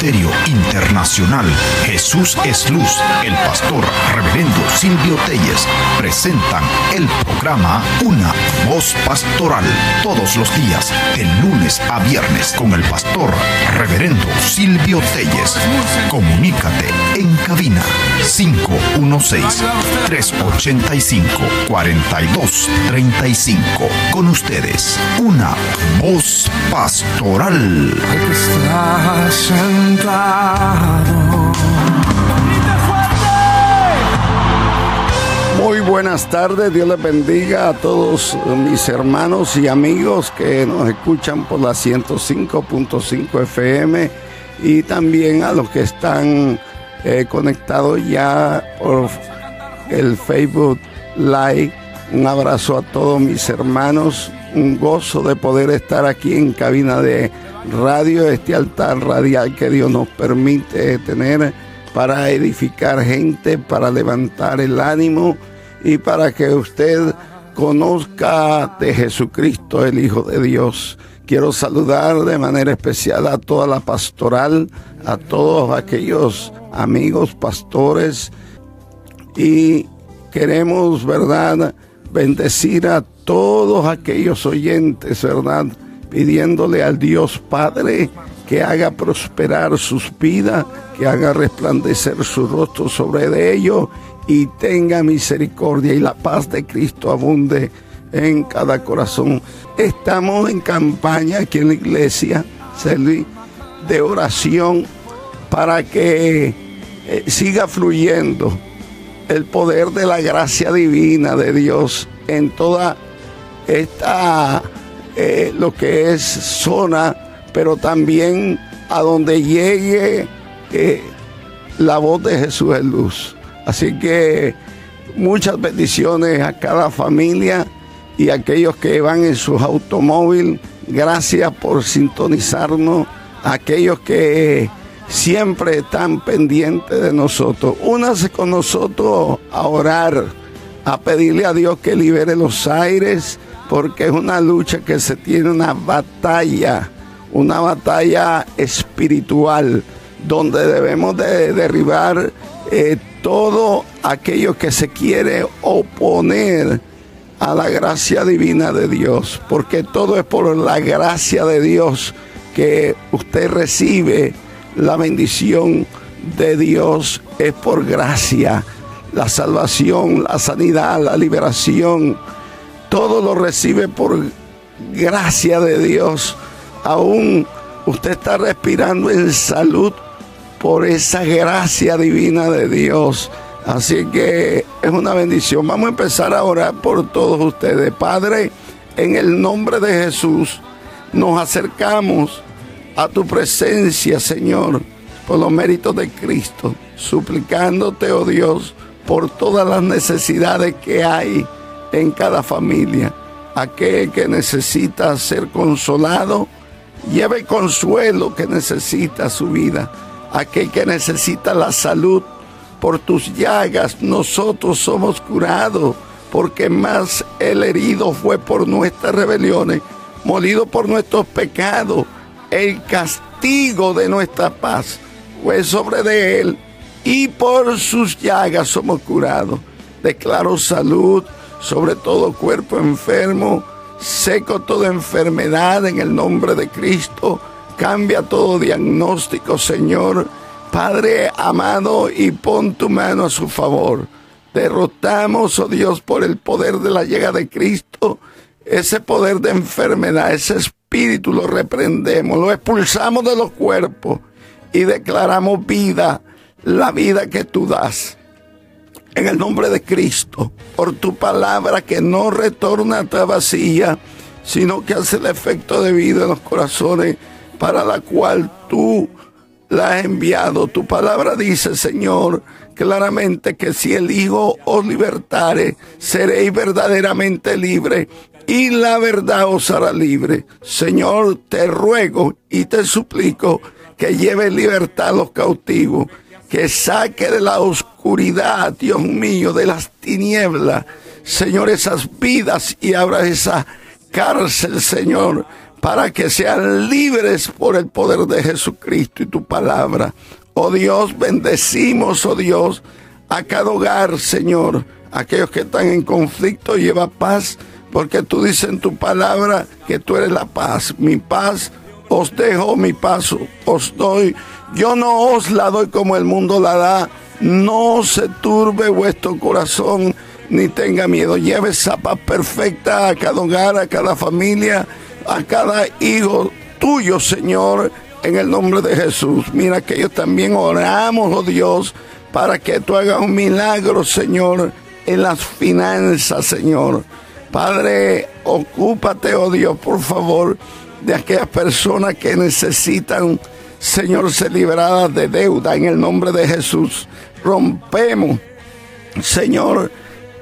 Ministerio Internacional Jesús es Luz, el pastor reverendo Silvio Telles presentan el programa Una Voz Pastoral todos los días, de lunes a viernes con el pastor reverendo Silvio Telles. Comunícate en cabina 516-385-4235. Con ustedes, Una Voz Pastoral. Muy buenas tardes, Dios les bendiga a todos mis hermanos y amigos que nos escuchan por la 105.5 FM y también a los que están eh, conectados ya por el Facebook Live. Un abrazo a todos mis hermanos, un gozo de poder estar aquí en cabina de radio, este altar radial que Dios nos permite tener para edificar gente, para levantar el ánimo y para que usted conozca de Jesucristo, el Hijo de Dios. Quiero saludar de manera especial a toda la pastoral, a todos aquellos amigos pastores y queremos, ¿verdad?, bendecir a todos aquellos oyentes, ¿verdad?, pidiéndole al Dios Padre que haga prosperar sus vidas, que haga resplandecer su rostro sobre ellos y tenga misericordia y la paz de Cristo abunde en cada corazón. Estamos en campaña aquí en la iglesia de oración para que eh, siga fluyendo el poder de la gracia divina de Dios en toda esta eh, lo que es zona, pero también a donde llegue eh, la voz de Jesús es luz. Así que muchas bendiciones a cada familia y a aquellos que van en sus automóviles. Gracias por sintonizarnos. aquellos que siempre están pendientes de nosotros. Únase con nosotros a orar, a pedirle a Dios que libere los aires porque es una lucha que se tiene una batalla, una batalla espiritual, donde debemos de derribar eh, todo aquello que se quiere oponer a la gracia divina de Dios, porque todo es por la gracia de Dios que usted recibe la bendición de Dios, es por gracia, la salvación, la sanidad, la liberación todo lo recibe por gracia de Dios. Aún usted está respirando en salud por esa gracia divina de Dios. Así que es una bendición. Vamos a empezar a orar por todos ustedes. Padre, en el nombre de Jesús, nos acercamos a tu presencia, Señor, por los méritos de Cristo, suplicándote, oh Dios, por todas las necesidades que hay en cada familia. Aquel que necesita ser consolado, lleve consuelo que necesita su vida. Aquel que necesita la salud, por tus llagas nosotros somos curados, porque más el herido fue por nuestras rebeliones, molido por nuestros pecados. El castigo de nuestra paz fue sobre de él, y por sus llagas somos curados. Declaro salud, sobre todo cuerpo enfermo, seco toda enfermedad en el nombre de Cristo, cambia todo diagnóstico, Señor. Padre amado, y pon tu mano a su favor. Derrotamos, oh Dios, por el poder de la llegada de Cristo, ese poder de enfermedad, ese espíritu lo reprendemos, lo expulsamos de los cuerpos y declaramos vida, la vida que tú das en el nombre de Cristo, por tu palabra que no retorna a vacía, sino que hace el efecto de vida en los corazones para la cual tú la has enviado. Tu palabra dice, Señor, claramente que si el Hijo os libertare, seréis verdaderamente libre y la verdad os hará libre. Señor, te ruego y te suplico que lleve libertad a los cautivos que saque de la oscuridad, Dios mío, de las tinieblas, Señor, esas vidas y abra esa cárcel, Señor, para que sean libres por el poder de Jesucristo y tu palabra. Oh Dios, bendecimos, oh Dios, a cada hogar, Señor. Aquellos que están en conflicto, lleva paz, porque tú dices en tu palabra que tú eres la paz. Mi paz os dejo, mi paso os doy. Yo no os la doy como el mundo la da. No se turbe vuestro corazón ni tenga miedo. Lleve esa paz perfecta a cada hogar, a cada familia, a cada hijo tuyo, Señor, en el nombre de Jesús. Mira que ellos también oramos, oh Dios, para que tú hagas un milagro, Señor, en las finanzas, Señor. Padre, ocúpate, oh Dios, por favor, de aquellas personas que necesitan, Señor, ser liberadas de deuda en el nombre de Jesús. Rompemos, Señor,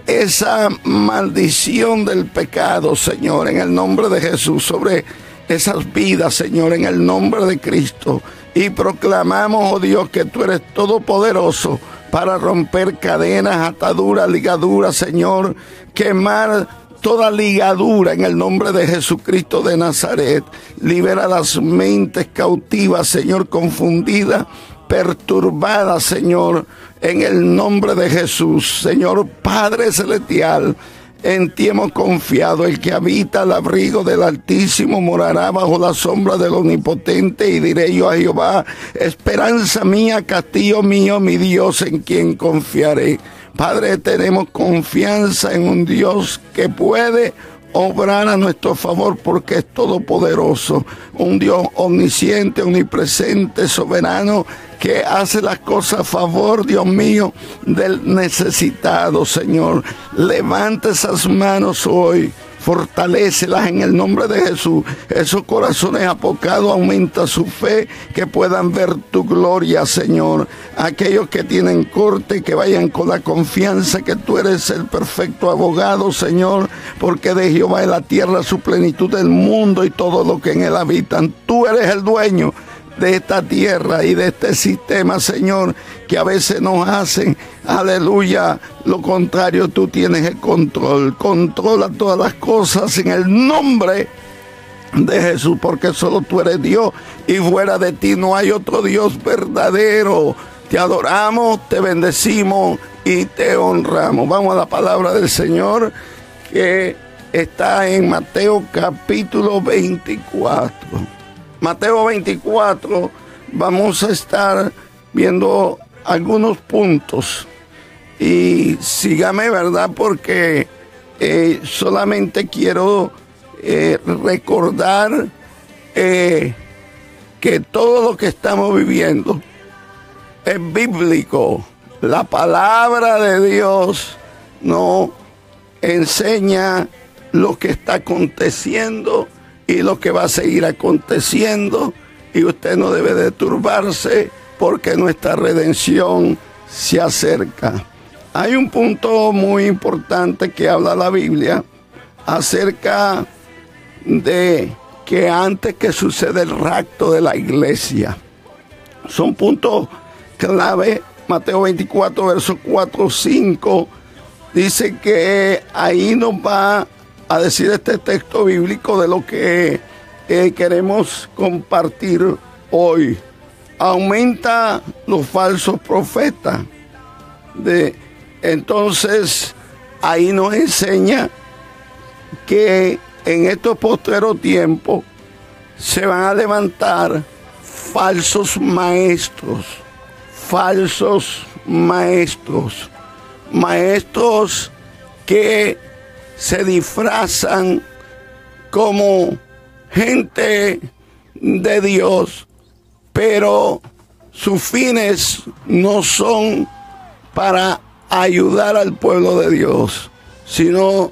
esa maldición del pecado, Señor, en el nombre de Jesús, sobre esas vidas, Señor, en el nombre de Cristo. Y proclamamos, oh Dios, que tú eres todopoderoso para romper cadenas, ataduras, ligaduras, Señor, quemar toda ligadura en el nombre de Jesucristo de Nazaret. Libera las mentes cautivas, Señor, confundidas, perturbadas, Señor, en el nombre de Jesús. Señor Padre Celestial, en ti hemos confiado. El que habita al abrigo del Altísimo morará bajo la sombra del Omnipotente. Y diré yo a Jehová, esperanza mía, castillo mío, mi Dios en quien confiaré. Padre, tenemos confianza en un Dios que puede obrar a nuestro favor porque es todopoderoso, un Dios omnisciente, omnipresente, soberano, que hace las cosas a favor, Dios mío, del necesitado, Señor. Levanta esas manos hoy fortalecelas en el nombre de Jesús. Esos corazones apocados aumenta su fe, que puedan ver tu gloria, Señor. Aquellos que tienen corte, que vayan con la confianza que tú eres el perfecto abogado, Señor, porque de Jehová es la tierra su plenitud del mundo y todo lo que en él habitan. Tú eres el dueño de esta tierra y de este sistema, Señor, que a veces nos hacen, aleluya, lo contrario, tú tienes el control, controla todas las cosas en el nombre de Jesús, porque solo tú eres Dios y fuera de ti no hay otro Dios verdadero. Te adoramos, te bendecimos y te honramos. Vamos a la palabra del Señor que está en Mateo capítulo 24. Mateo 24 vamos a estar viendo algunos puntos y sígame, ¿verdad? Porque eh, solamente quiero eh, recordar eh, que todo lo que estamos viviendo es bíblico. La palabra de Dios nos enseña lo que está aconteciendo y lo que va a seguir aconteciendo y usted no debe de turbarse porque nuestra redención se acerca. Hay un punto muy importante que habla la Biblia acerca de que antes que suceda el rapto de la iglesia. Son puntos clave. Mateo 24, verso 4, 5, dice que ahí nos va a decir este texto bíblico de lo que eh, queremos compartir hoy. Aumenta los falsos profetas. De, entonces, ahí nos enseña que en estos posteros tiempos se van a levantar falsos maestros, falsos maestros, maestros que se disfrazan como gente de Dios, pero sus fines no son para ayudar al pueblo de Dios, sino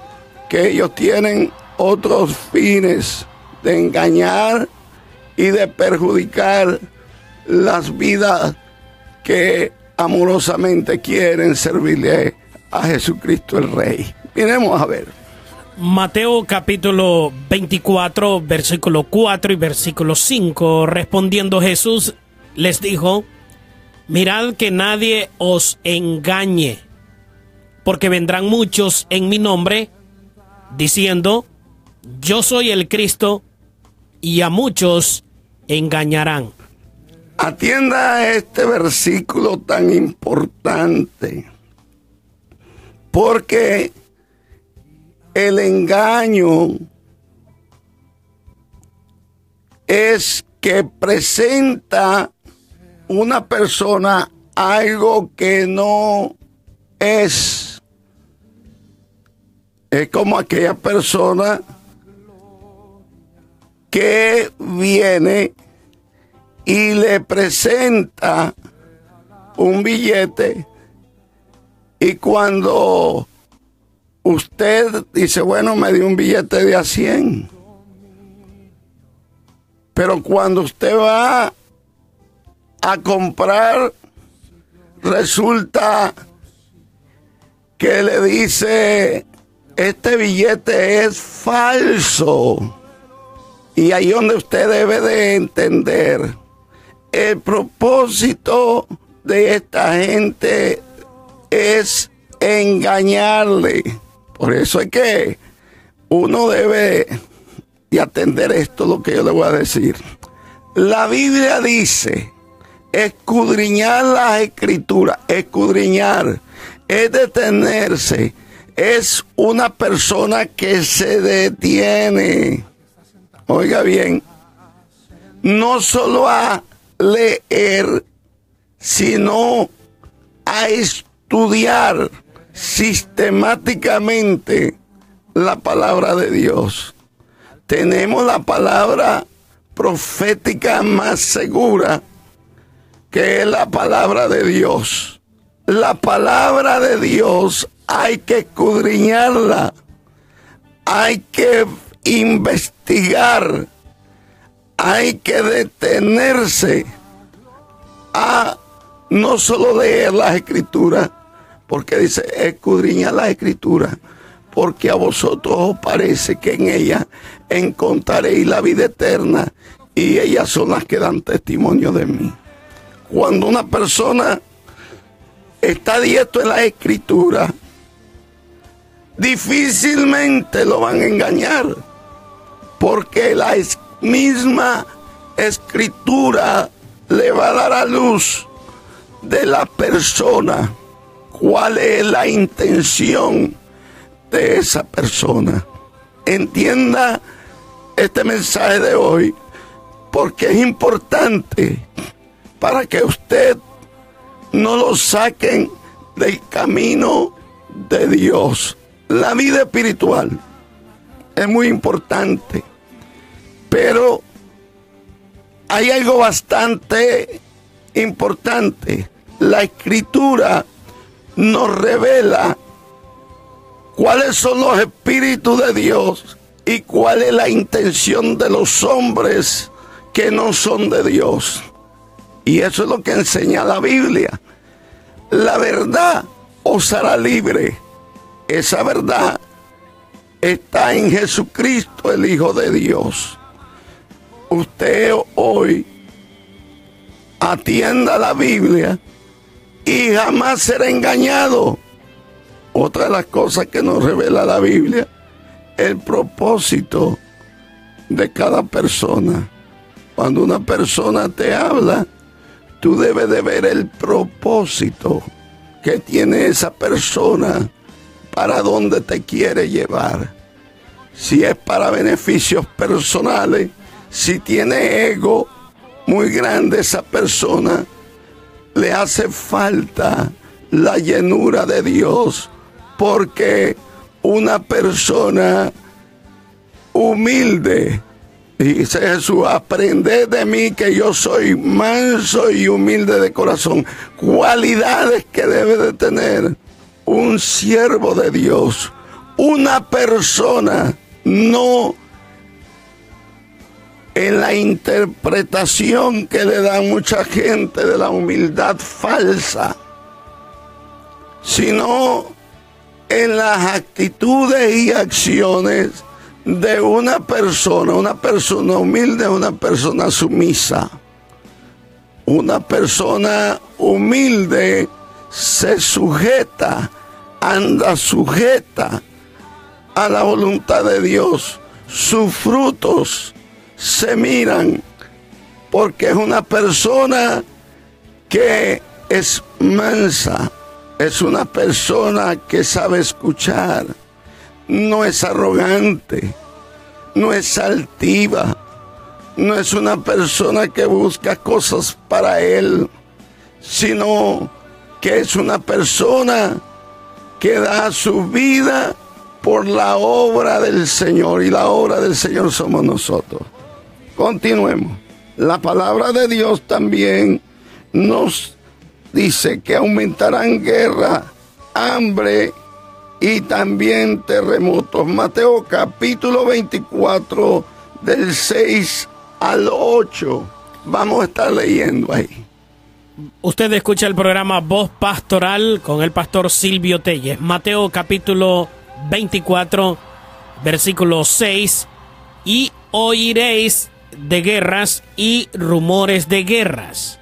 que ellos tienen otros fines de engañar y de perjudicar las vidas que amorosamente quieren servirle a Jesucristo el Rey. Miremos a ver. Mateo capítulo 24, versículo 4 y versículo 5, respondiendo Jesús les dijo, mirad que nadie os engañe, porque vendrán muchos en mi nombre, diciendo, yo soy el Cristo, y a muchos engañarán. Atienda a este versículo tan importante, porque el engaño es que presenta una persona algo que no es. Es como aquella persona que viene y le presenta un billete y cuando usted dice, bueno, me dio un billete de a 100, pero cuando usted va a comprar, resulta que le dice, este billete es falso. Y ahí donde usted debe de entender el propósito de esta gente es engañarle. Por eso es que uno debe de atender esto, lo que yo le voy a decir. La Biblia dice, escudriñar las escrituras, escudriñar, es detenerse, es una persona que se detiene. Oiga bien, no solo a leer, sino a estudiar sistemáticamente la palabra de Dios. Tenemos la palabra profética más segura, que es la palabra de Dios. La palabra de Dios hay que escudriñarla, hay que investigar hay que detenerse a no solo leer las escrituras, porque dice, escudriña las escrituras, porque a vosotros os parece que en ellas encontraréis la vida eterna y ellas son las que dan testimonio de mí. Cuando una persona está diesto en la escritura, difícilmente lo van a engañar, porque la escritura misma escritura le va a dar a luz de la persona cuál es la intención de esa persona. Entienda este mensaje de hoy porque es importante para que usted no lo saquen del camino de Dios. La vida espiritual es muy importante pero hay algo bastante importante. La escritura nos revela cuáles son los espíritus de Dios y cuál es la intención de los hombres que no son de Dios. Y eso es lo que enseña la Biblia. La verdad os hará libre. Esa verdad está en Jesucristo, el Hijo de Dios usted hoy atienda la Biblia y jamás será engañado. Otra de las cosas que nos revela la Biblia, el propósito de cada persona. Cuando una persona te habla, tú debes de ver el propósito que tiene esa persona para dónde te quiere llevar. Si es para beneficios personales, si tiene ego muy grande esa persona, le hace falta la llenura de Dios, porque una persona humilde, dice Jesús, aprende de mí que yo soy manso y humilde de corazón, cualidades que debe de tener un siervo de Dios, una persona no en la interpretación que le da mucha gente de la humildad falsa, sino en las actitudes y acciones de una persona, una persona humilde, una persona sumisa. Una persona humilde se sujeta, anda sujeta a la voluntad de Dios. Sus frutos se miran porque es una persona que es mansa, es una persona que sabe escuchar, no es arrogante, no es altiva, no es una persona que busca cosas para él, sino que es una persona que da su vida por la obra del Señor y la obra del Señor somos nosotros. Continuemos. La palabra de Dios también nos dice que aumentarán guerra, hambre y también terremotos. Mateo capítulo 24 del 6 al 8. Vamos a estar leyendo ahí. Usted escucha el programa Voz Pastoral con el pastor Silvio Telles. Mateo capítulo 24, versículo 6. Y oiréis de guerras y rumores de guerras.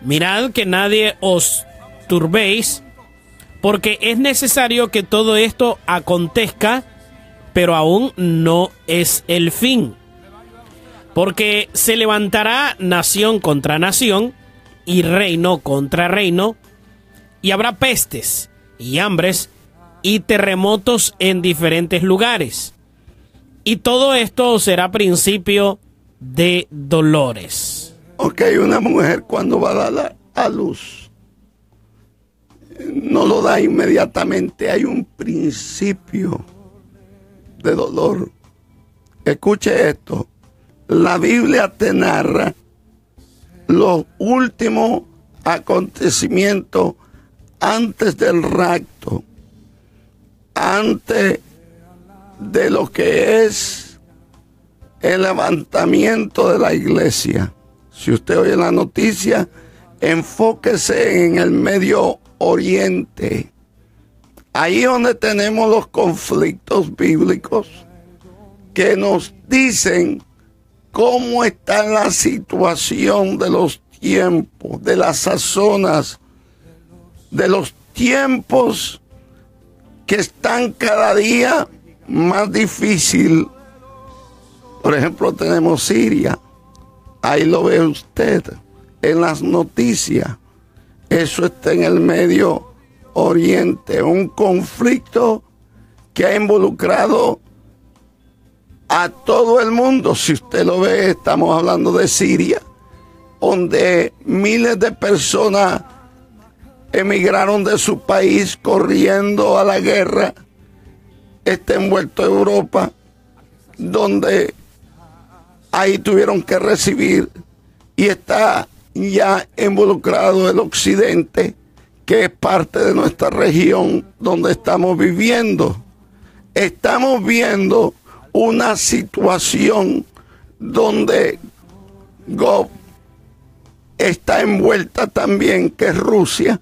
Mirad que nadie os turbéis, porque es necesario que todo esto acontezca, pero aún no es el fin. Porque se levantará nación contra nación y reino contra reino, y habrá pestes y hambres y terremotos en diferentes lugares. Y todo esto será principio de dolores. Ok, una mujer cuando va a dar a luz, no lo da inmediatamente, hay un principio de dolor. Escuche esto, la Biblia te narra los últimos acontecimientos antes del rapto, antes de lo que es el levantamiento de la iglesia. Si usted oye la noticia, enfóquese en el Medio Oriente. Ahí donde tenemos los conflictos bíblicos que nos dicen cómo está la situación de los tiempos, de las sazonas, de los tiempos que están cada día más difícil. Por ejemplo, tenemos Siria. Ahí lo ve usted en las noticias. Eso está en el Medio Oriente, un conflicto que ha involucrado a todo el mundo. Si usted lo ve, estamos hablando de Siria, donde miles de personas emigraron de su país corriendo a la guerra. Está envuelto Europa, donde ahí tuvieron que recibir y está ya involucrado el occidente, que es parte de nuestra región donde estamos viviendo. Estamos viendo una situación donde Gov está envuelta también, que es Rusia,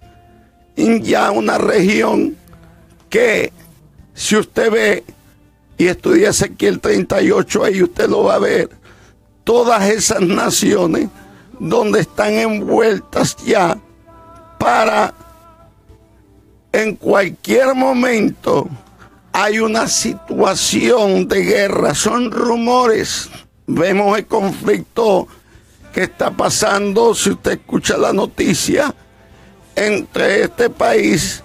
y ya una región que si usted ve y estudia Ezequiel 38, ahí usted lo va a ver, todas esas naciones donde están envueltas ya para en cualquier momento hay una situación de guerra, son rumores. Vemos el conflicto que está pasando, si usted escucha la noticia, entre este país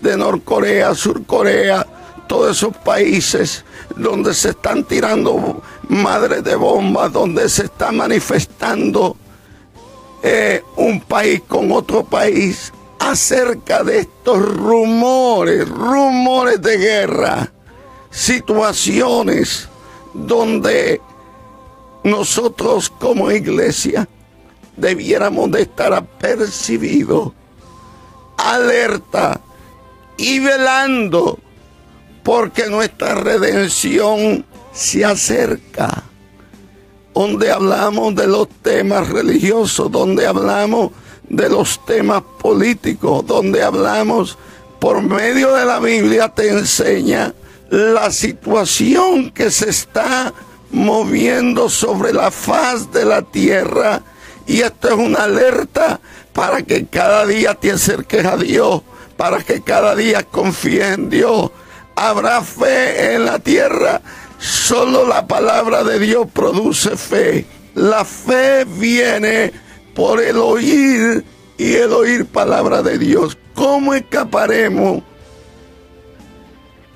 de Norcorea, Surcorea, todos esos países donde se están tirando madres de bombas, donde se está manifestando eh, un país con otro país acerca de estos rumores, rumores de guerra, situaciones donde nosotros como iglesia debiéramos de estar apercibidos, alerta y velando porque nuestra redención se acerca. Donde hablamos de los temas religiosos, donde hablamos de los temas políticos, donde hablamos por medio de la Biblia, te enseña la situación que se está moviendo sobre la faz de la tierra. Y esto es una alerta para que cada día te acerques a Dios, para que cada día confíes en Dios. Habrá fe en la tierra. Solo la palabra de Dios produce fe. La fe viene por el oír y el oír palabra de Dios. ¿Cómo escaparemos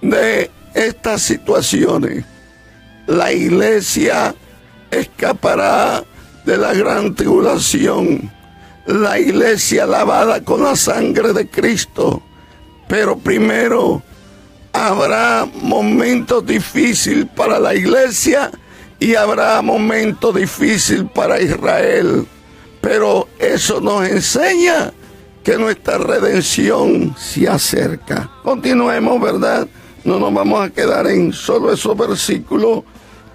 de estas situaciones? La iglesia escapará de la gran tribulación. La iglesia lavada con la sangre de Cristo. Pero primero habrá momentos difíciles para la iglesia y habrá momentos difíciles para Israel. Pero eso nos enseña que nuestra redención se acerca. Continuemos, ¿verdad? No nos vamos a quedar en solo esos versículos.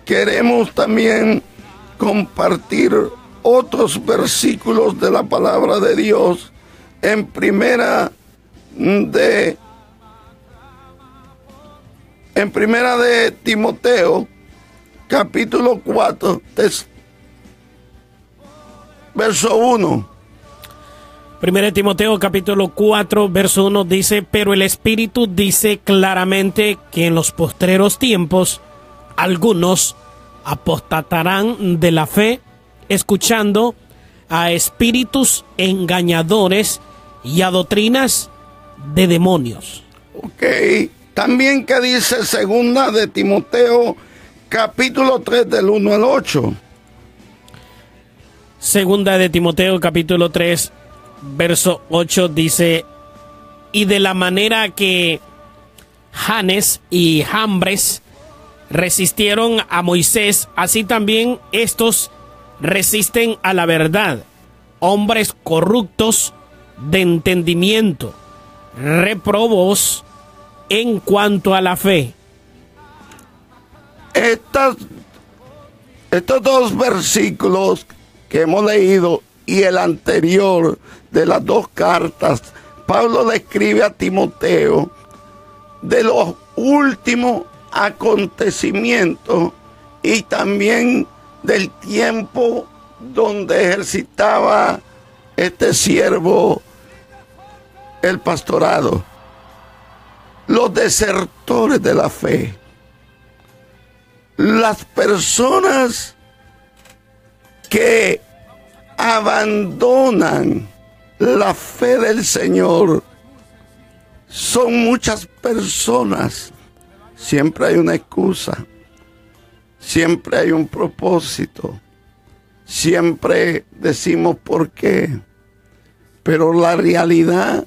Queremos también compartir otros versículos de la palabra de Dios en primera de en primera de Timoteo capítulo 4 verso 1 Primera de Timoteo capítulo 4 verso 1 dice, pero el Espíritu dice claramente que en los postreros tiempos algunos apostatarán de la fe, escuchando a espíritus engañadores y a doctrinas de demonios. Ok, también que dice segunda de Timoteo capítulo 3 del 1 al 8. Segunda de Timoteo capítulo 3 verso 8 dice, y de la manera que Janes y Jambres resistieron a Moisés, así también estos resisten a la verdad, hombres corruptos de entendimiento, reprobos en cuanto a la fe. Estas, estos dos versículos que hemos leído y el anterior de las dos cartas, Pablo le escribe a Timoteo de los últimos acontecimientos y también del tiempo donde ejercitaba este siervo el pastorado. Los desertores de la fe. Las personas que abandonan la fe del Señor. Son muchas personas. Siempre hay una excusa. Siempre hay un propósito. Siempre decimos por qué. Pero la realidad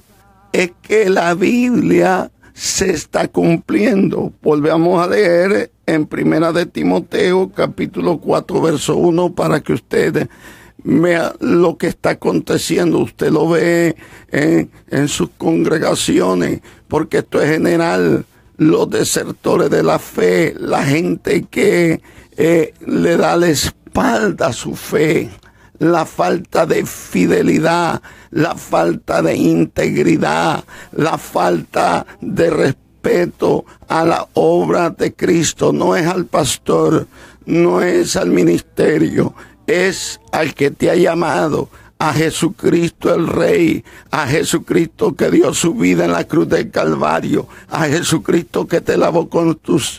es que la Biblia se está cumpliendo. Volvemos a leer en Primera de Timoteo, capítulo 4, verso 1, para que ustedes vea lo que está aconteciendo. Usted lo ve en, en sus congregaciones, porque esto es general. Los desertores de la fe, la gente que eh, le da la espalda a su fe, la falta de fidelidad, la falta de integridad, la falta de respeto a la obra de Cristo. No es al pastor, no es al ministerio, es al que te ha llamado, a Jesucristo el Rey, a Jesucristo que dio su vida en la cruz del Calvario, a Jesucristo que te lavó con,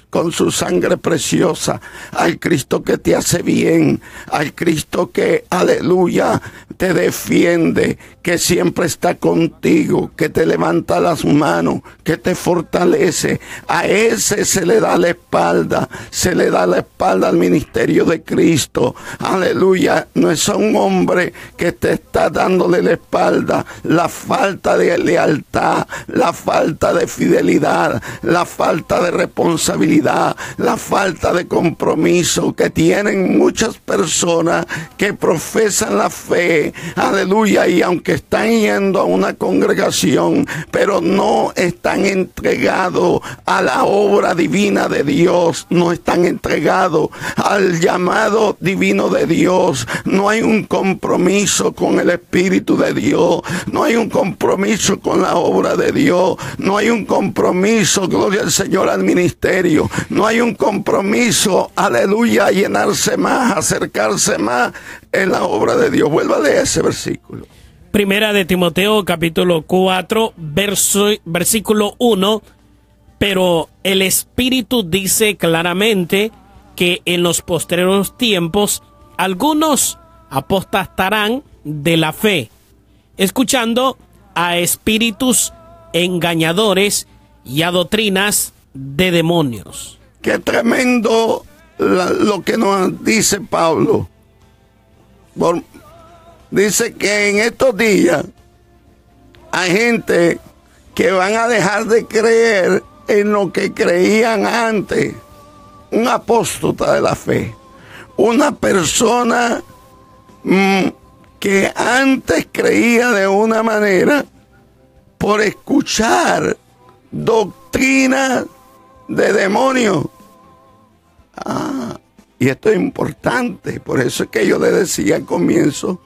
con su sangre preciosa, al Cristo que te hace bien, al Cristo que, aleluya, te defiende, que siempre está contigo, que te levanta las manos, que te fortalece. A ese se le da la espalda, se le da la espalda al ministerio de Cristo. Aleluya, no es un hombre que te está dándole la espalda. La falta de lealtad, la falta de fidelidad, la falta de responsabilidad, la falta de compromiso que tienen muchas personas que profesan la fe. Aleluya, y aunque están yendo a una congregación, pero no están entregados a la obra divina de Dios, no están entregados al llamado divino de Dios, no hay un compromiso con el Espíritu de Dios, no hay un compromiso con la obra de Dios, no hay un compromiso, gloria al Señor, al ministerio, no hay un compromiso, aleluya, a llenarse más, acercarse más en la obra de Dios. Vuelva leer ese versículo. Primera de Timoteo capítulo 4, verso, versículo 1. Pero el Espíritu dice claramente que en los postreros tiempos algunos apostastarán de la fe, escuchando a espíritus engañadores y a doctrinas de demonios. Qué tremendo lo que nos dice Pablo. dice que en estos días hay gente que van a dejar de creer en lo que creían antes. Un apóstata de la fe. Una persona mm, que antes creía de una manera por escuchar doctrina de demonios. Ah, y esto es importante, por eso es que yo le decía al comienzo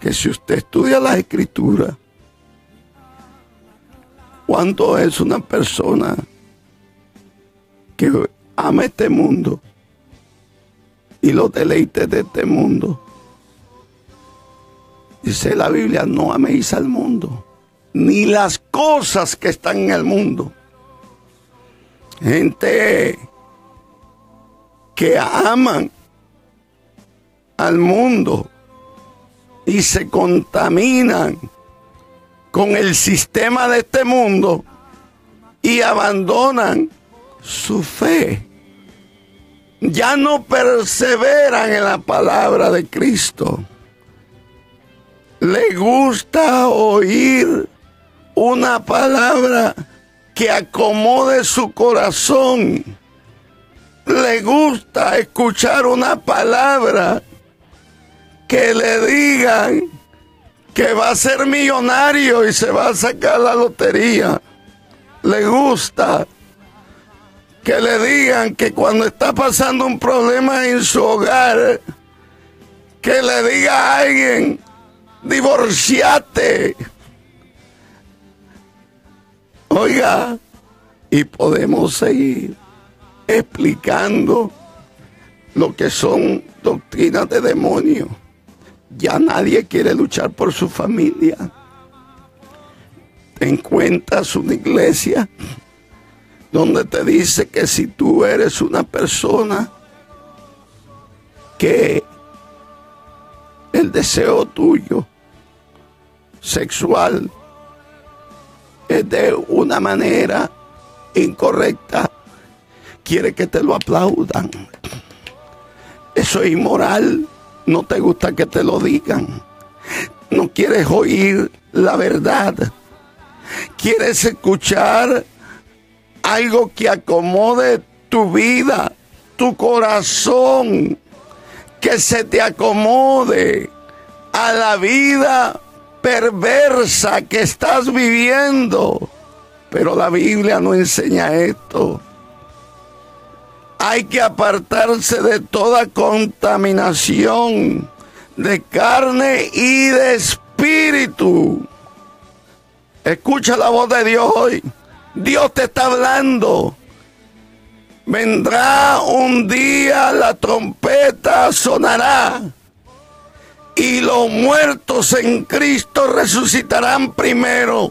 que si usted estudia las escrituras, cuánto es una persona que ama este mundo y los deleites de este mundo. Dice la Biblia, no améis al mundo, ni las cosas que están en el mundo. Gente que aman al mundo y se contaminan con el sistema de este mundo y abandonan su fe. Ya no perseveran en la palabra de Cristo. Le gusta oír una palabra que acomode su corazón. Le gusta escuchar una palabra que le digan que va a ser millonario y se va a sacar la lotería. Le gusta que le digan que cuando está pasando un problema en su hogar, que le diga a alguien, divorciate. Oiga, y podemos seguir explicando lo que son doctrinas de demonios. Ya nadie quiere luchar por su familia. Te encuentras una iglesia donde te dice que si tú eres una persona que deseo tuyo sexual es de una manera incorrecta, quiere que te lo aplaudan. Eso es inmoral no te gusta que te lo digan. No quieres oír la verdad. Quieres escuchar algo que acomode tu vida, tu corazón, que se te acomode a la vida perversa que estás viviendo. Pero la Biblia no enseña esto hay que apartarse de toda contaminación de carne y de espíritu. Escucha la voz de Dios hoy. Dios te está hablando. Vendrá un día, la trompeta sonará y los muertos en Cristo resucitarán primero.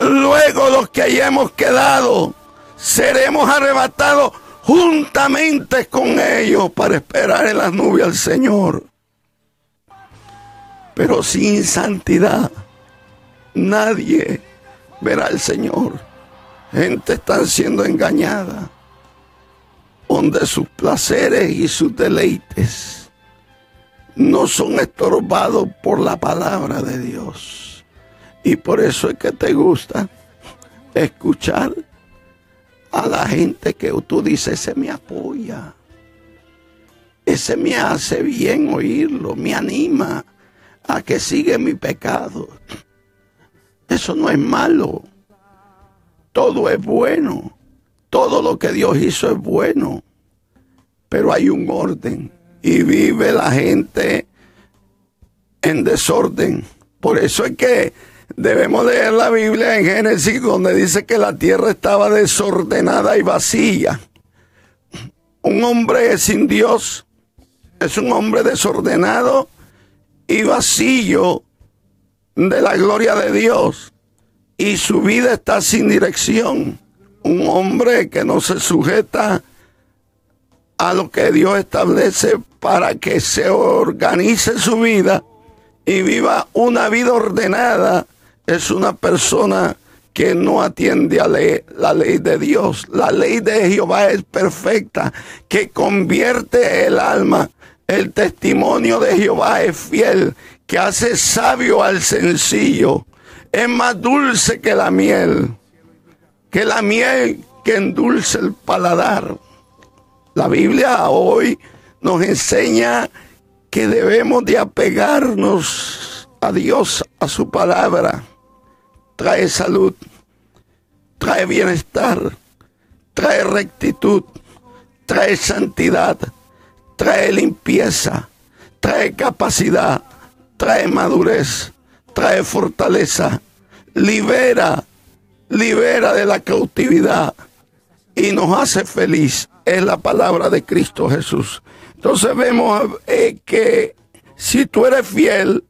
Luego los que hayamos quedado seremos arrebatados juntamente con ellos para esperar en las nubes al Señor. Pero sin santidad nadie verá al Señor. Gente está siendo engañada, donde sus placeres y sus deleites no son estorbados por la palabra de Dios. Y por eso es que te gusta escuchar a la gente que tú dices, ese me apoya. Ese me hace bien oírlo, me anima a que siga mi pecado. Eso no es malo. Todo es bueno. Todo lo que Dios hizo es bueno. Pero hay un orden. Y vive la gente en desorden. Por eso es que Debemos leer la Biblia en Génesis donde dice que la tierra estaba desordenada y vacía. Un hombre sin Dios es un hombre desordenado y vacío de la gloria de Dios. Y su vida está sin dirección. un hombre que no se sujeta a lo que Dios establece para que se organice su vida y viva una vida ordenada, es una persona que no atiende a la ley de Dios. La ley de Jehová es perfecta, que convierte el alma. El testimonio de Jehová es fiel, que hace sabio al sencillo. Es más dulce que la miel, que la miel que endulce el paladar. La Biblia hoy nos enseña que debemos de apegarnos a Dios, a su palabra. Trae salud, trae bienestar, trae rectitud, trae santidad, trae limpieza, trae capacidad, trae madurez, trae fortaleza, libera, libera de la cautividad y nos hace feliz es la palabra de Cristo Jesús. Entonces vemos eh, que si tú eres fiel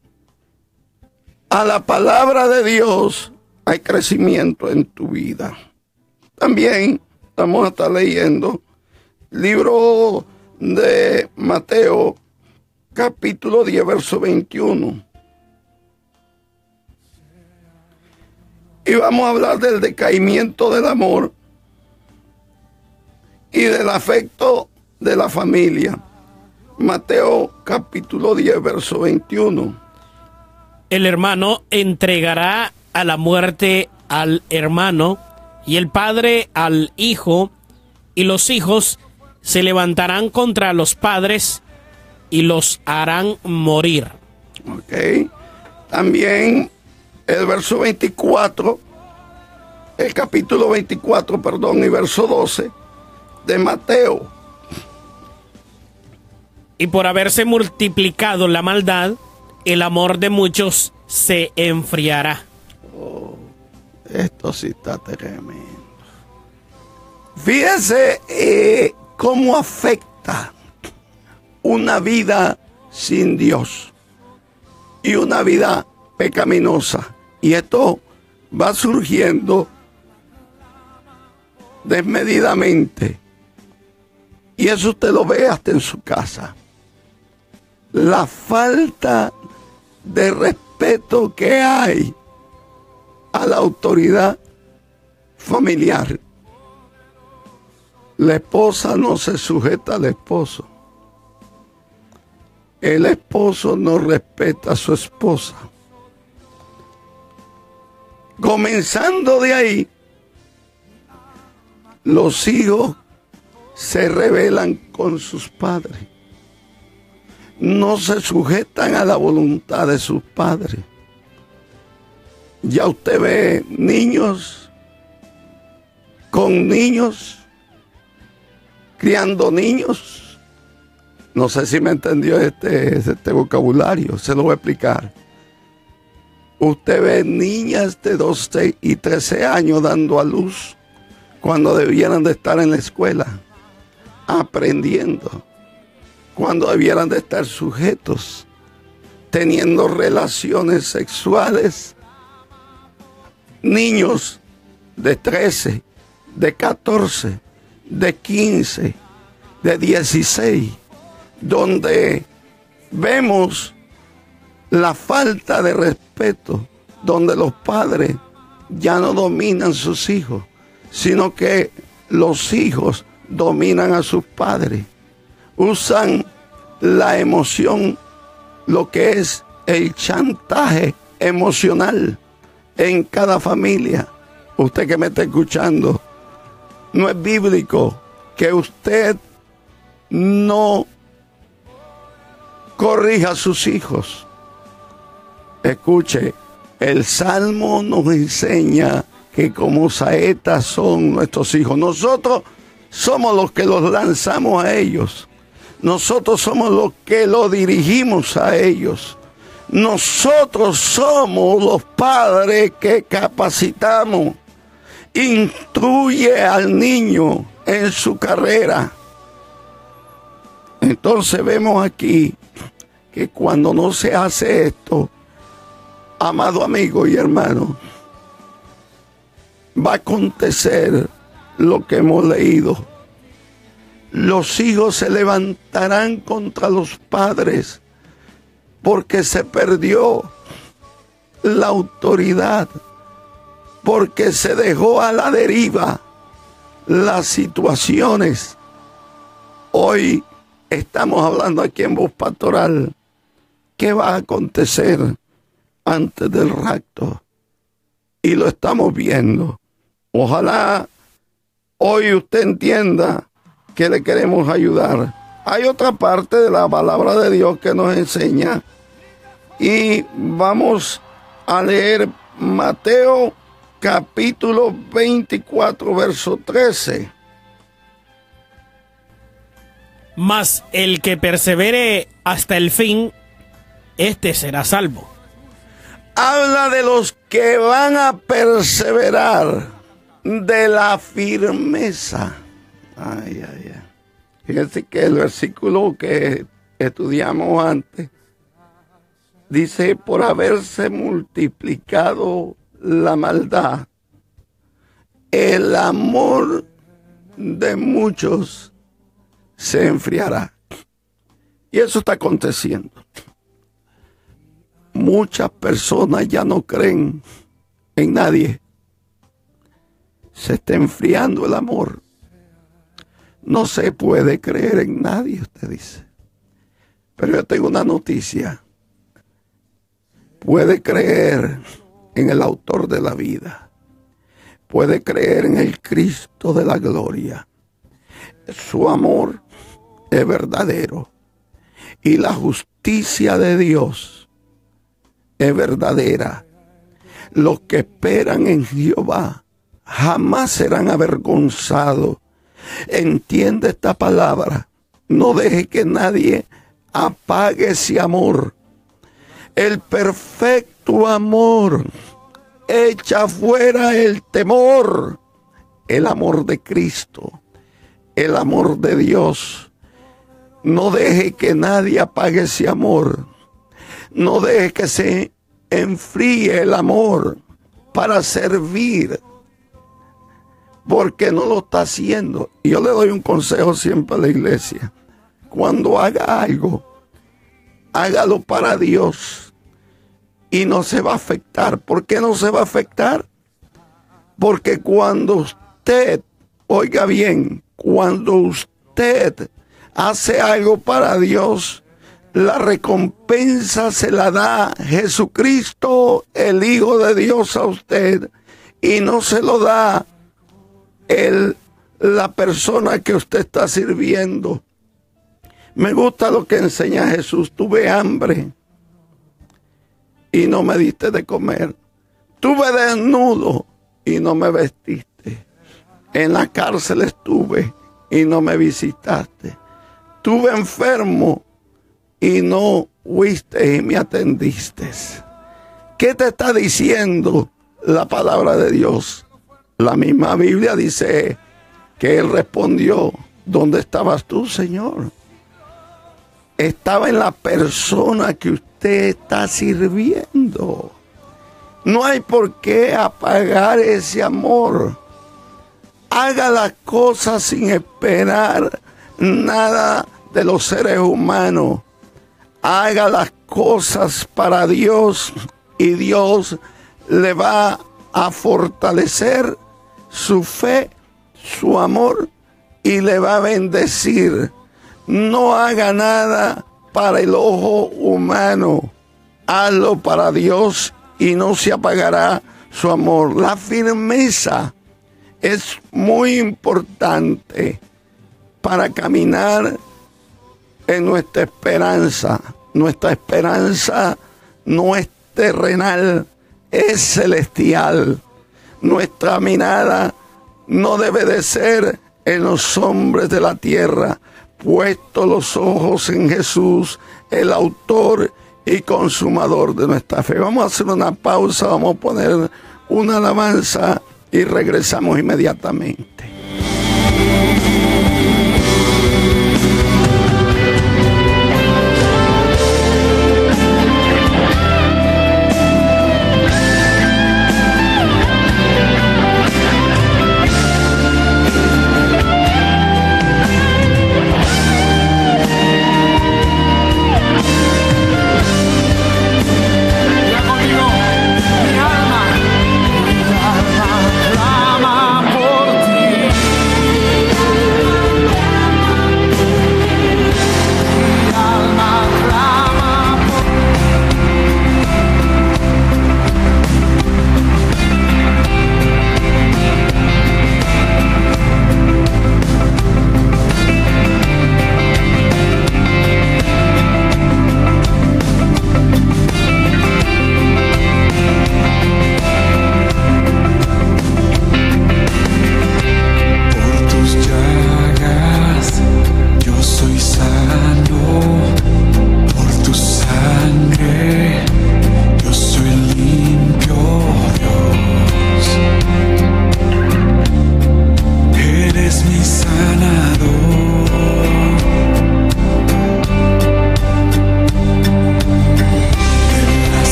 a la palabra de Dios, hay crecimiento en tu vida. También vamos a estar leyendo libro de Mateo, capítulo 10, verso 21. Y vamos a hablar del decaimiento del amor y del afecto de la familia. Mateo capítulo 10, verso 21. El hermano entregará a la muerte al hermano y el padre al hijo y los hijos se levantarán contra los padres y los harán morir. Ok. También el verso 24, el capítulo 24, perdón, y verso 12 de Mateo. Y por haberse multiplicado la maldad, el amor de muchos se enfriará. Oh, esto sí está tremendo. Fíjese eh, cómo afecta una vida sin Dios y una vida pecaminosa. Y esto va surgiendo desmedidamente y eso usted lo ve hasta en su casa. La falta de respeto que hay a la autoridad familiar. La esposa no se sujeta al esposo. El esposo no respeta a su esposa. Comenzando de ahí, los hijos se rebelan con sus padres. No se sujetan a la voluntad de sus padres. Ya usted ve niños con niños, criando niños. No sé si me entendió este, este vocabulario, se lo voy a explicar. Usted ve niñas de 12 y 13 años dando a luz cuando debieran de estar en la escuela aprendiendo cuando debieran de estar sujetos, teniendo relaciones sexuales. Niños de 13, de 14, de 15, de 16, donde vemos la falta de respeto, donde los padres ya no dominan sus hijos, sino que los hijos dominan a sus padres. Usan la emoción, lo que es el chantaje emocional en cada familia. Usted que me está escuchando, no es bíblico que usted no corrija a sus hijos. Escuche, el Salmo nos enseña que como saetas son nuestros hijos. Nosotros somos los que los lanzamos a ellos. Nosotros somos los que los dirigimos a ellos. Nosotros somos los padres que capacitamos. Instruye al niño en su carrera. Entonces vemos aquí que cuando no se hace esto, amado amigo y hermano, va a acontecer lo que hemos leído. Los hijos se levantarán contra los padres porque se perdió la autoridad, porque se dejó a la deriva las situaciones. Hoy estamos hablando aquí en Voz Pastoral. ¿Qué va a acontecer antes del rapto? Y lo estamos viendo. Ojalá hoy usted entienda que le queremos ayudar. Hay otra parte de la palabra de Dios que nos enseña y vamos a leer Mateo capítulo 24, verso 13. Mas el que persevere hasta el fin, este será salvo. Habla de los que van a perseverar, de la firmeza. Ay, ay, ay. Fíjense que el versículo que estudiamos antes dice, por haberse multiplicado la maldad, el amor de muchos se enfriará. Y eso está aconteciendo. Muchas personas ya no creen en nadie. Se está enfriando el amor. No se puede creer en nadie, usted dice. Pero yo tengo una noticia. Puede creer en el autor de la vida. Puede creer en el Cristo de la gloria. Su amor es verdadero. Y la justicia de Dios es verdadera. Los que esperan en Jehová jamás serán avergonzados. Entiende esta palabra. No deje que nadie apague ese amor. El perfecto amor echa fuera el temor. El amor de Cristo. El amor de Dios. No deje que nadie apague ese amor. No deje que se enfríe el amor para servir. Porque no lo está haciendo. Y yo le doy un consejo siempre a la iglesia. Cuando haga algo, hágalo para Dios. Y no se va a afectar. ¿Por qué no se va a afectar? Porque cuando usted, oiga bien, cuando usted hace algo para Dios, la recompensa se la da Jesucristo, el Hijo de Dios, a usted, y no se lo da el, la persona que usted está sirviendo. Me gusta lo que enseña Jesús. Tuve hambre y no me diste de comer. Tuve desnudo y no me vestiste. En la cárcel estuve y no me visitaste. Tuve enfermo y no fuiste y me atendiste. ¿Qué te está diciendo la palabra de Dios? La misma Biblia dice que él respondió, ¿dónde estabas tú, Señor? Estaba en la persona que usted está sirviendo. No hay por qué apagar ese amor. Haga las cosas sin esperar nada de los seres humanos. Haga las cosas para Dios y Dios le va a fortalecer su fe, su amor y le va a bendecir. No haga nada para el ojo humano. Hazlo para Dios y no se apagará su amor. La firmeza es muy importante para caminar en nuestra esperanza. Nuestra esperanza no es terrenal, es celestial. Nuestra mirada no debe de ser en los hombres de la tierra, puesto los ojos en Jesús, el autor y consumador de nuestra fe. Vamos a hacer una pausa, vamos a poner una alabanza y regresamos inmediatamente.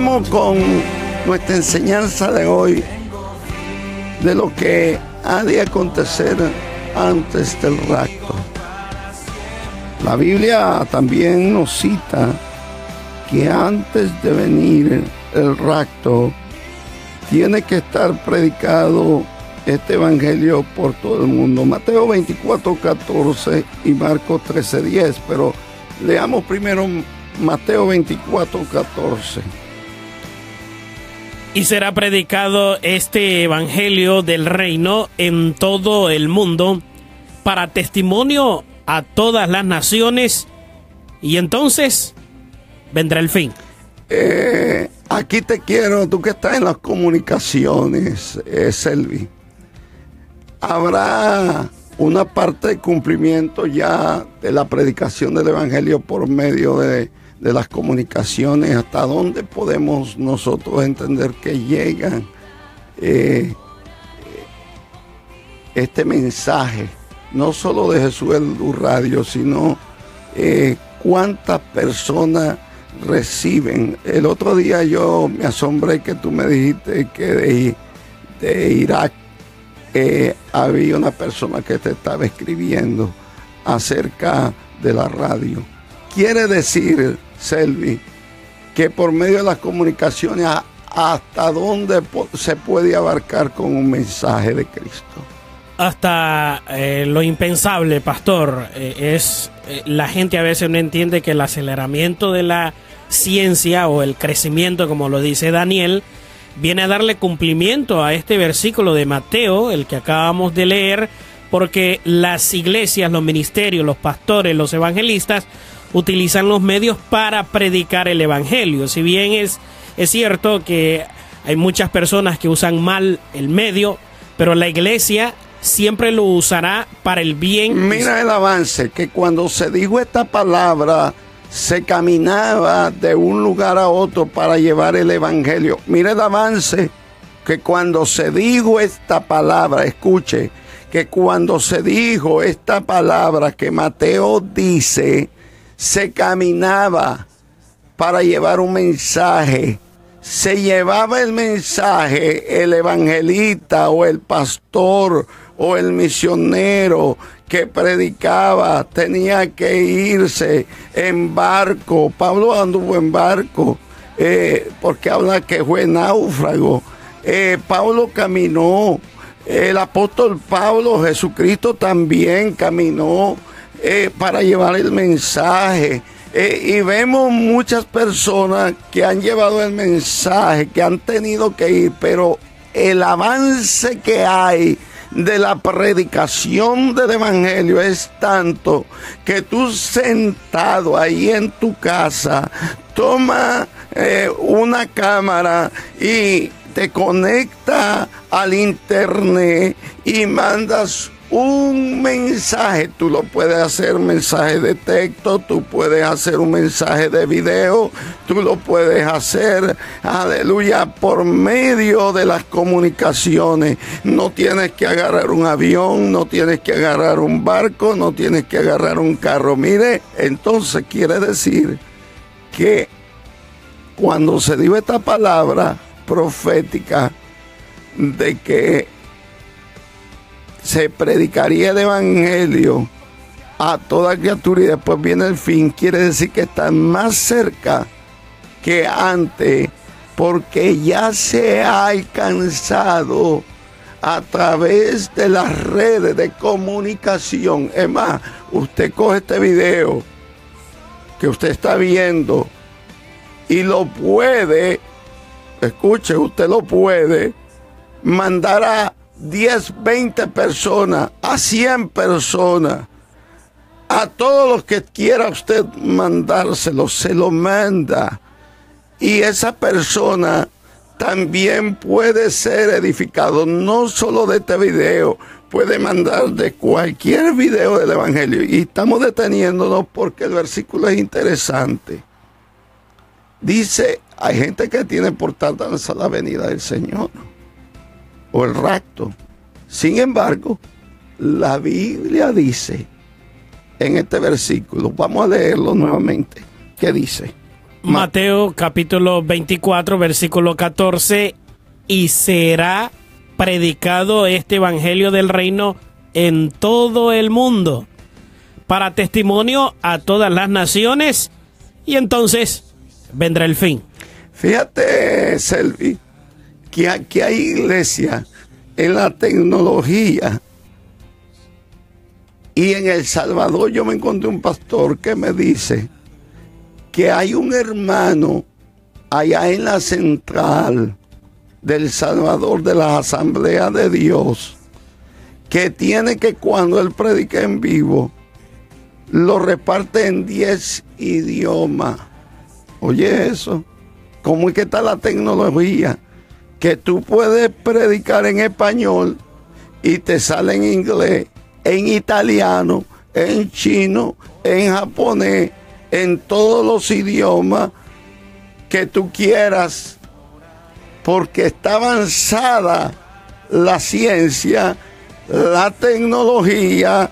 Continuamos con nuestra enseñanza de hoy de lo que ha de acontecer antes del rapto. La Biblia también nos cita que antes de venir el rapto tiene que estar predicado este evangelio por todo el mundo. Mateo 24, 14 y Marcos 13, 10. Pero leamos primero Mateo 24, 14. Y será predicado este evangelio del reino en todo el mundo para testimonio a todas las naciones y entonces vendrá el fin. Eh, aquí te quiero, tú que estás en las comunicaciones, eh, Selvi. Habrá una parte de cumplimiento ya de la predicación del Evangelio por medio de, las comunicaciones, hasta dónde podemos nosotros entender que llegan eh, este mensaje, no solo de Jesús Radio, sino eh, cuántas personas reciben. El otro día yo me asombré que tú me dijiste que de, de Irak eh, había una persona que te estaba escribiendo acerca de la radio. Quiere decir, Selvi, que por medio de las comunicaciones hasta dónde se puede abarcar con un mensaje de Cristo. Hasta eh, lo impensable, pastor, eh, es la gente a veces no entiende que el aceleramiento de la ciencia o el crecimiento, como lo dice Daniel, viene a darle cumplimiento a este versículo de Mateo, el que acabamos de leer, porque las iglesias, los ministerios, los pastores, los evangelistas utilizan los medios para predicar el evangelio. Si bien es, es cierto que hay muchas personas que usan mal el medio, pero la iglesia siempre lo usará para el bien. Mira el avance, que cuando se dijo esta palabra, se caminaba de un lugar a otro para llevar el Evangelio. Mire el avance que cuando se dijo esta palabra, escuche, que cuando se dijo esta palabra que Mateo dice, se caminaba para llevar un mensaje. Se llevaba el mensaje el evangelista o el pastor o el misionero que predicaba tenía que irse en barco. Pablo anduvo en barco eh, porque habla que fue náufrago. Eh, Pablo caminó. El apóstol Pablo, Jesucristo también caminó eh, para llevar el mensaje. y vemos muchas personas que han llevado el mensaje, que han tenido que ir, pero el avance que hay de la predicación del Evangelio es tanto que tú sentado ahí en tu casa, toma eh, una cámara y te conecta al internet y mandas un mensaje. Tú lo puedes hacer mensaje de texto, tú puedes hacer un mensaje de video, tú lo puedes hacer, aleluya, por medio de las comunicaciones. No tienes que agarrar un avión, no tienes que agarrar un barco, no tienes que agarrar un carro. Mire, entonces quiere decir que cuando se dio esta palabra profética de que se predicaría el Evangelio a toda criatura y después viene el fin, quiere decir que está más cerca que antes, porque ya se ha alcanzado a través de las redes de comunicación. Es más, usted coge este video que usted está viendo y lo puede, escuche, usted lo puede mandar a 10, 20 personas, a 100 personas, a todos los que quiera usted mandárselo, se lo manda. Y esa persona también puede ser edificado, no solo de este video, puede mandar de cualquier video del Evangelio. Y estamos deteniéndonos porque el versículo es interesante. Dice, hay gente que tiene por tanto la venida del Señor o el rapto. Sin embargo, la Biblia dice en este versículo, vamos a leerlo nuevamente, ¿qué dice? Mateo capítulo 24, versículo 14, y será predicado este Evangelio del Reino en todo el mundo, para testimonio a todas las naciones, y entonces vendrá el fin. Fíjate, Selvi, que aquí hay iglesia en la tecnología. Y en El Salvador yo me encontré un pastor que me dice que hay un hermano allá en la central del Salvador de la Asamblea de Dios que tiene que cuando él predica en vivo lo reparte en 10 idiomas. Oye eso, ¿cómo es que está la tecnología? Que tú puedes predicar en español y te sale en inglés, en italiano, en chino, en japonés, en todos los idiomas que tú quieras, porque está avanzada la ciencia, la tecnología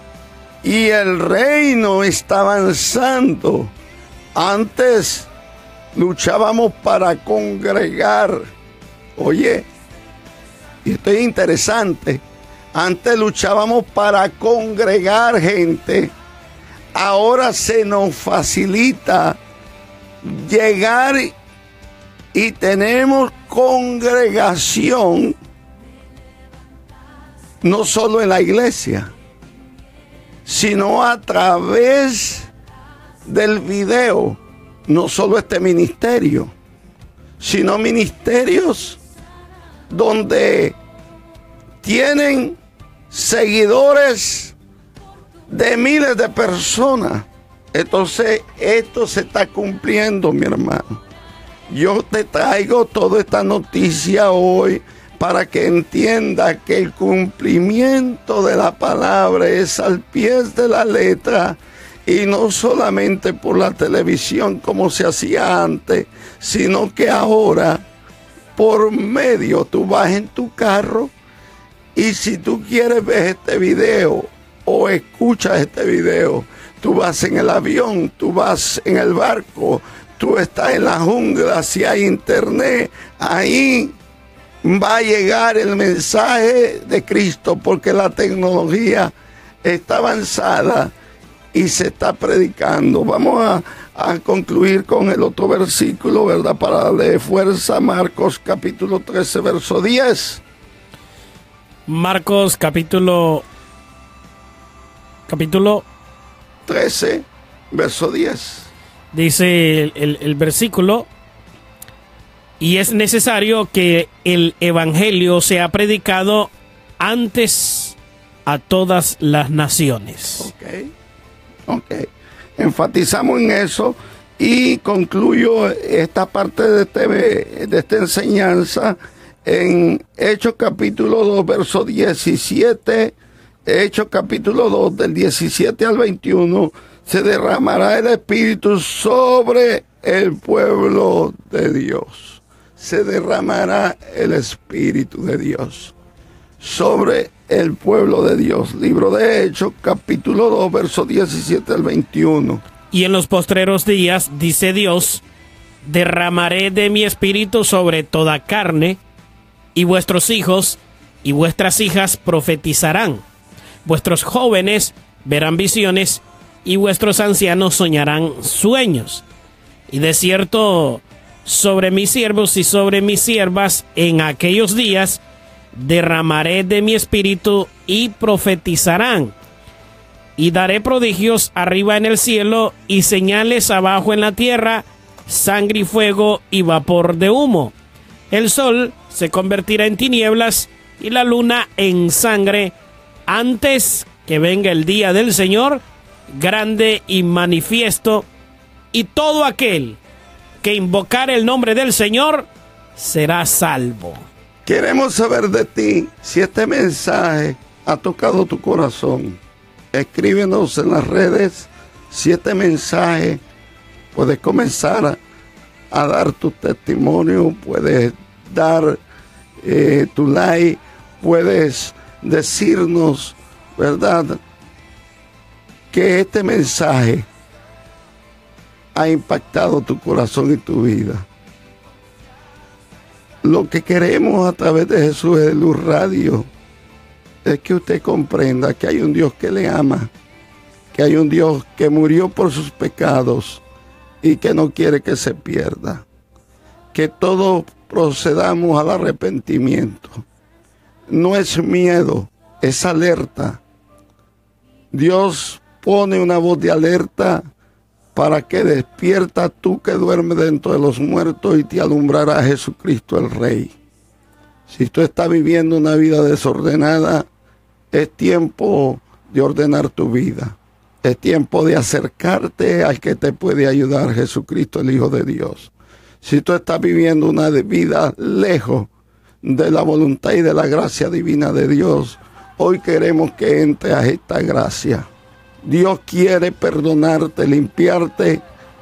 y el reino está avanzando. Antes luchábamos para congregar. Oye, esto es interesante. Antes luchábamos para congregar gente ahora se nos facilita llegar y tenemos congregación no solo en la iglesia, sino a través del video, no solo este ministerio, sino ministerios donde tienen seguidores de miles de personas. Entonces, esto se está cumpliendo, mi hermano. Yo te traigo toda esta noticia hoy para que entienda que el cumplimiento de la palabra es al pie de la letra y no solamente por la televisión como se hacía antes, sino que ahora por medio tú vas en tu carro y si tú quieres ver este video o escuchas este video, tú vas en el avión, tú vas en el barco, tú estás en la jungla, si hay internet, ahí va a llegar el mensaje de Cristo porque la tecnología está avanzada y se está predicando. Vamos a, concluir con el otro versículo, ¿verdad? Para darle fuerza, Marcos capítulo 13, verso 10. Marcos capítulo capítulo 13, verso 10. Dice el, versículo, y es necesario que el Evangelio sea predicado antes a todas las naciones. Ok, ok. Enfatizamos en eso y concluyo esta parte de, este, de esta enseñanza en Hechos capítulo 2, verso 17 Hechos capítulo 2 del 17 al 21, se derramará el Espíritu sobre el pueblo de Dios. Se derramará el Espíritu de Dios sobre el pueblo de Dios. Libro de Hechos capítulo 2, verso 17 al 21. Y en los postreros días, dice Dios, derramaré de mi espíritu sobre toda carne, y vuestros hijos y vuestras hijas profetizarán Vuestros jóvenes verán visiones y vuestros ancianos soñarán sueños. Y de cierto, sobre mis siervos y sobre mis siervas en aquellos días derramaré de mi espíritu y profetizarán. Y daré prodigios arriba en el cielo y señales abajo en la tierra, sangre y fuego y vapor de humo. El sol se convertirá en tinieblas y la luna en sangre antes que venga el día del Señor, grande y manifiesto, y todo aquel que invocar el nombre del Señor será salvo. Queremos saber de ti si este mensaje ha tocado tu corazón. Escríbenos en las redes si este mensaje puedes comenzar a, dar tu testimonio, puedes dar eh, tu like, puedes decirnos, ¿verdad? Que este mensaje ha impactado tu corazón y tu vida. Lo que queremos a través de Jesús de Luz Radio es que usted comprenda que hay un Dios que le ama, que hay un Dios que murió por sus pecados y que no quiere que se pierda. Que todos procedamos al arrepentimiento. No es miedo, es alerta. Dios pone una voz de alerta para que despierta tú que duermes dentro de los muertos y te alumbrará Jesucristo el Rey. Si tú estás viviendo una vida desordenada, es tiempo de ordenar tu vida. Es tiempo de acercarte al que te puede ayudar, Jesucristo el Hijo de Dios. Si tú estás viviendo una vida lejos de la voluntad y de la gracia divina de Dios, hoy queremos que entres a esta gracia Dios quiere perdonarte, limpiarte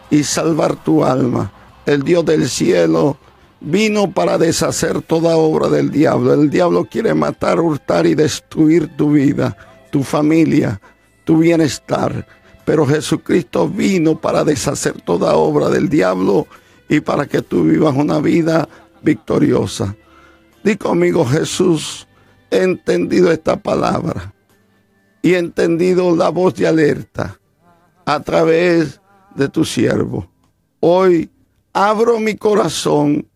y salvar tu alma. El Dios del cielo vino para deshacer toda obra del diablo. El diablo quiere matar, hurtar y destruir tu vida, tu familia, tu bienestar. Pero Jesucristo vino para deshacer toda obra del diablo y para que tú vivas una vida victoriosa. Di conmigo, Jesús, he entendido esta palabra y entendido la voz de alerta a través de tu siervo. Hoy abro mi corazón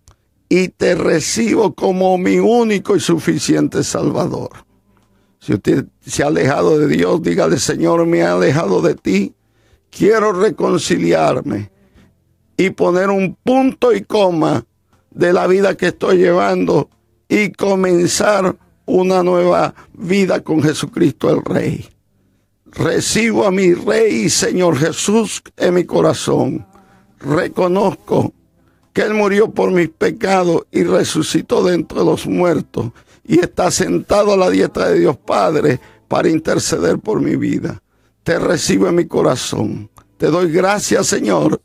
y te recibo como mi único y suficiente Salvador. Si usted se ha alejado de Dios, dígale, Señor, me he alejado de ti. Quiero reconciliarme y poner un punto y coma de la vida que estoy llevando y comenzar una nueva vida con Jesucristo el Rey. Recibo a mi Rey y Señor Jesús en mi corazón. Reconozco que Él murió por mis pecados y resucitó dentro de los muertos y está sentado a la dieta de Dios Padre para interceder por mi vida. Te recibo en mi corazón. Te doy gracias, Señor,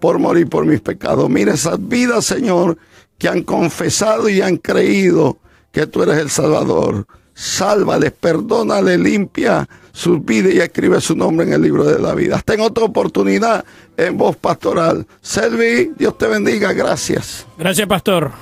por morir por mis pecados. Mira esas vidas, Señor, que han confesado y han creído que tú eres el Salvador. Sálvales, perdónale, limpia sus vidas y escribe su nombre en el libro de la vida. Hasta en otra oportunidad en voz pastoral. Selvi, Dios te bendiga. Gracias. Gracias, pastor.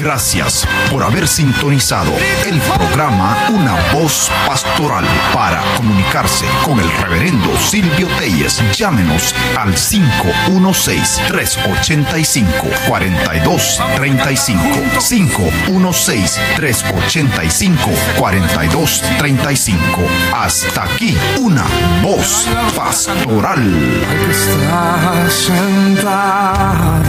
Gracias por haber sintonizado el programa Una Voz Pastoral. Para comunicarse con el reverendo Silvio Telles, llámenos al 516-385-4235. 516-385-4235. Hasta aquí, Una Voz Pastoral. Está sentado